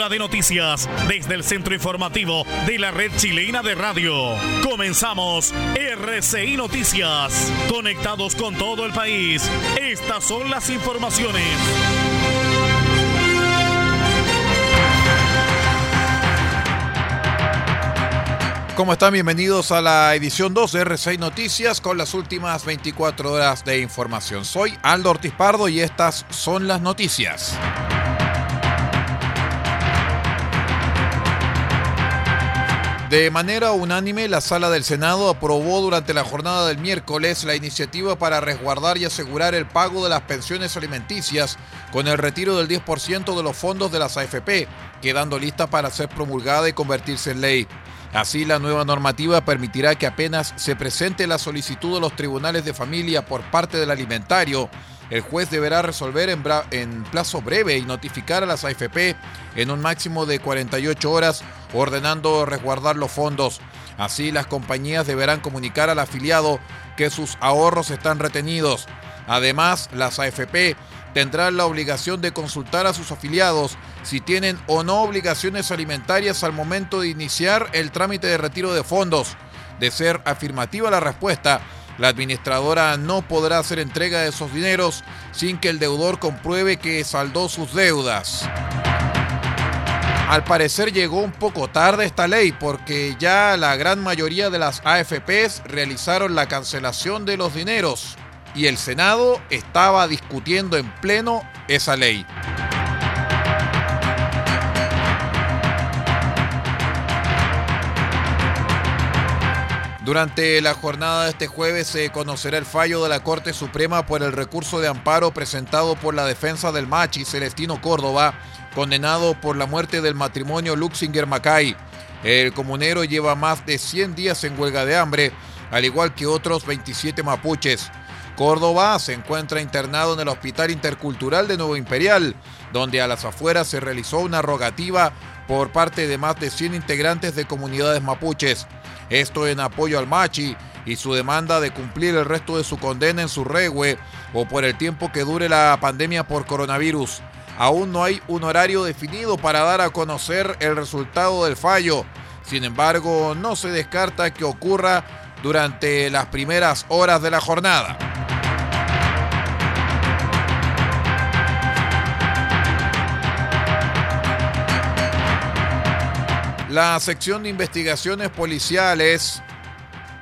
Hora de noticias desde el centro informativo de la red chilena de radio. Comenzamos RCI Noticias. Conectados con todo el país. Estas son las informaciones. ¿Cómo están? Bienvenidos a la edición 2 de R6 Noticias con las últimas 24 horas de información. Soy Aldo Ortiz Pardo y estas son las noticias. De manera unánime, la sala del Senado aprobó durante la jornada del miércoles la iniciativa para resguardar y asegurar el pago de las pensiones alimenticias con el retiro del 10% de los fondos de las AFP, quedando lista para ser promulgada y convertirse en ley. Así, la nueva normativa permitirá que apenas se presente la solicitud de los tribunales de familia por parte del alimentario, el juez deberá resolver en, en, plazo breve y notificar a las AFP en un máximo de 48 horas, ordenando resguardar los fondos. Así, las compañías deberán comunicar al afiliado que sus ahorros están retenidos. Además, las AFP tendrán la obligación de consultar a sus afiliados si tienen o no obligaciones alimentarias al momento de iniciar el trámite de retiro de fondos. De ser afirmativa la respuesta, la administradora no podrá hacer entrega de esos dineros sin que el deudor compruebe que saldó sus deudas. Al parecer llegó un poco tarde esta ley porque ya la gran mayoría de las AFPs realizaron la cancelación de los dineros y el Senado estaba discutiendo en pleno esa ley. Durante la jornada de este jueves se conocerá el fallo de la Corte Suprema por el recurso de amparo presentado por la defensa del Machi Celestino Córdoba, condenado por la muerte del matrimonio Luxinger Macay. El comunero lleva más de 100 días en huelga de hambre, al igual que otros 27 mapuches. Córdoba se encuentra internado en el Hospital Intercultural de Nuevo Imperial, donde a las afueras se realizó una rogativa por parte de más de 100 integrantes de comunidades mapuches. Esto en apoyo al Machi y su demanda de cumplir el resto de su condena en su regue o por el tiempo que dure la pandemia por coronavirus. Aún no hay un horario definido para dar a conocer el resultado del fallo. Sin embargo, no se descarta que ocurra durante las primeras horas de la jornada. La sección de investigaciones policiales,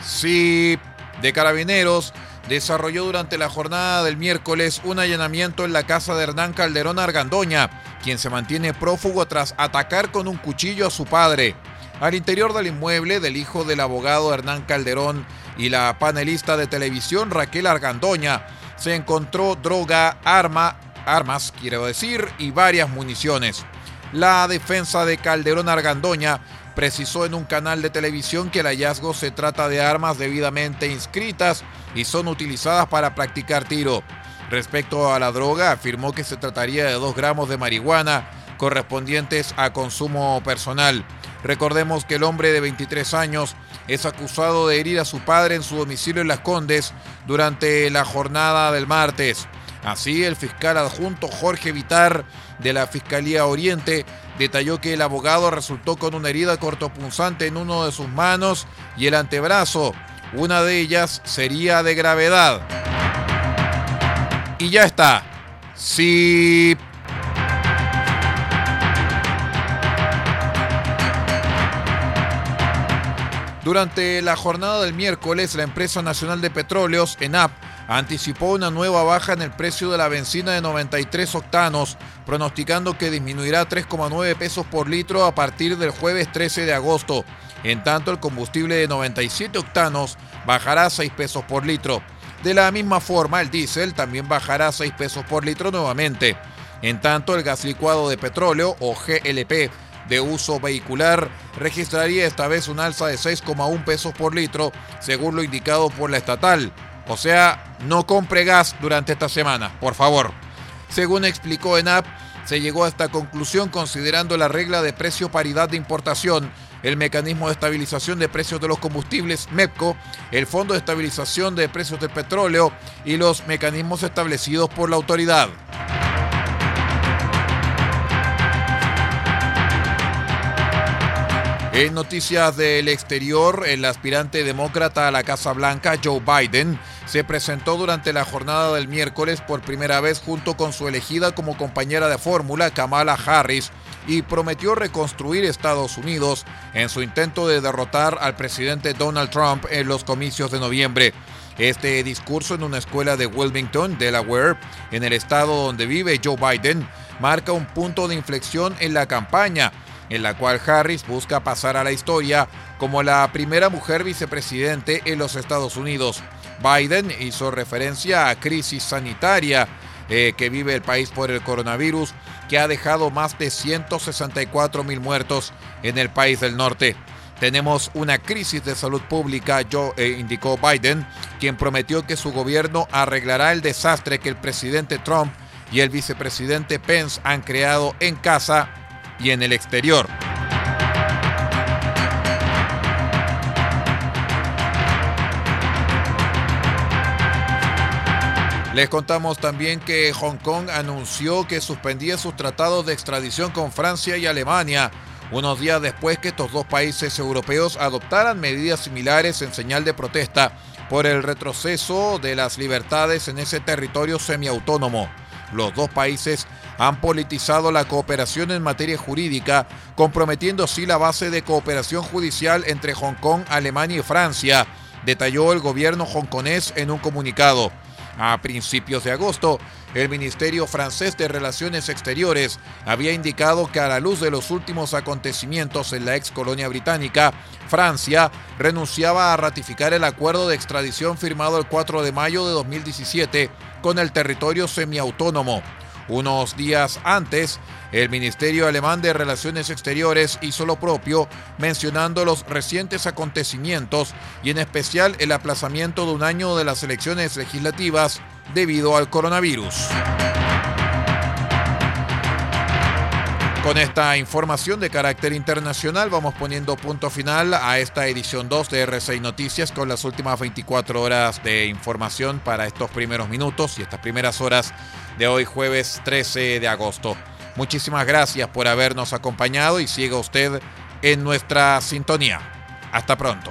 sí, de carabineros, desarrolló durante la jornada del miércoles un allanamiento en la casa de Hernán Calderón Argandoña, quien se mantiene prófugo tras atacar con un cuchillo a su padre. Al interior del inmueble del hijo del abogado Hernán Calderón y la panelista de televisión Raquel Argandoña, se encontró droga, arma, armas, quiero decir, y varias municiones. La defensa de Calderón Argandoña precisó en un canal de televisión que el hallazgo se trata de armas debidamente inscritas y son utilizadas para practicar tiro. Respecto a la droga, afirmó que se trataría de dos gramos de marihuana correspondientes a consumo personal. Recordemos que el hombre de 23 años es acusado de herir a su padre en su domicilio en Las Condes durante la jornada del martes. Así, el fiscal adjunto Jorge Vitar de la Fiscalía Oriente detalló que el abogado resultó con una herida cortopunzante en uno de sus manos y el antebrazo. Una de ellas sería de gravedad. Y ya está. Sí. Durante la jornada del miércoles, la empresa nacional de petróleos, ENAP, anticipó una nueva baja en el precio de la benzina de 93 octanos, pronosticando que disminuirá 3,9 pesos por litro a partir del jueves 13 de agosto. En tanto, el combustible de 97 octanos bajará 6 pesos por litro. De la misma forma, el diésel también bajará 6 pesos por litro nuevamente. En tanto, el gas licuado de petróleo, o GLP, de uso vehicular registraría esta vez un alza de 6,1 pesos por litro, según lo indicado por la estatal. O sea, no compre gas durante esta semana, por favor. Según explicó ENAP, se llegó a esta conclusión considerando la regla de precio paridad de importación, el mecanismo de estabilización de precios de los combustibles MEPCO, el Fondo de Estabilización de Precios del Petróleo y los mecanismos establecidos por la autoridad. En noticias del exterior, el aspirante demócrata a la Casa Blanca, Joe Biden, se presentó durante la jornada del miércoles por primera vez junto con su elegida como compañera de fórmula, Kamala Harris, y prometió reconstruir Estados Unidos en su intento de derrotar al presidente Donald Trump en los comicios de noviembre. Este discurso en una escuela de Wilmington, Delaware, en el estado donde vive Joe Biden, marca un punto de inflexión en la campaña en la cual Harris busca pasar a la historia como la primera mujer vicepresidente en los Estados Unidos. Biden hizo referencia a crisis sanitaria eh, que vive el país por el coronavirus, que ha dejado más de 164 mil muertos en el país del norte. Tenemos una crisis de salud pública, eh, indicó Biden, quien prometió que su gobierno arreglará el desastre que el presidente Trump y el vicepresidente Pence han creado en casa y en el exterior. Les contamos también que Hong Kong anunció que suspendía sus tratados de extradición con Francia y Alemania, unos días después que estos dos países europeos adoptaran medidas similares en señal de protesta por el retroceso de las libertades en ese territorio semiautónomo. Los dos países han politizado la cooperación en materia jurídica, comprometiendo así la base de cooperación judicial entre Hong Kong, Alemania y Francia, detalló el gobierno hongkonés en un comunicado. A principios de agosto, el Ministerio francés de Relaciones Exteriores había indicado que a la luz de los últimos acontecimientos en la ex colonia británica, Francia renunciaba a ratificar el acuerdo de extradición firmado el 4 de mayo de 2017 con el territorio semiautónomo. Unos días antes, el Ministerio Alemán de Relaciones Exteriores hizo lo propio, mencionando los recientes acontecimientos y en especial el aplazamiento de un año de las elecciones legislativas debido al coronavirus. Con esta información de carácter internacional vamos poniendo punto final a esta edición 2 de R6 Noticias con las últimas 24 horas de información para estos primeros minutos y estas primeras horas de hoy jueves 13 de agosto. Muchísimas gracias por habernos acompañado y siga usted en nuestra sintonía. Hasta pronto.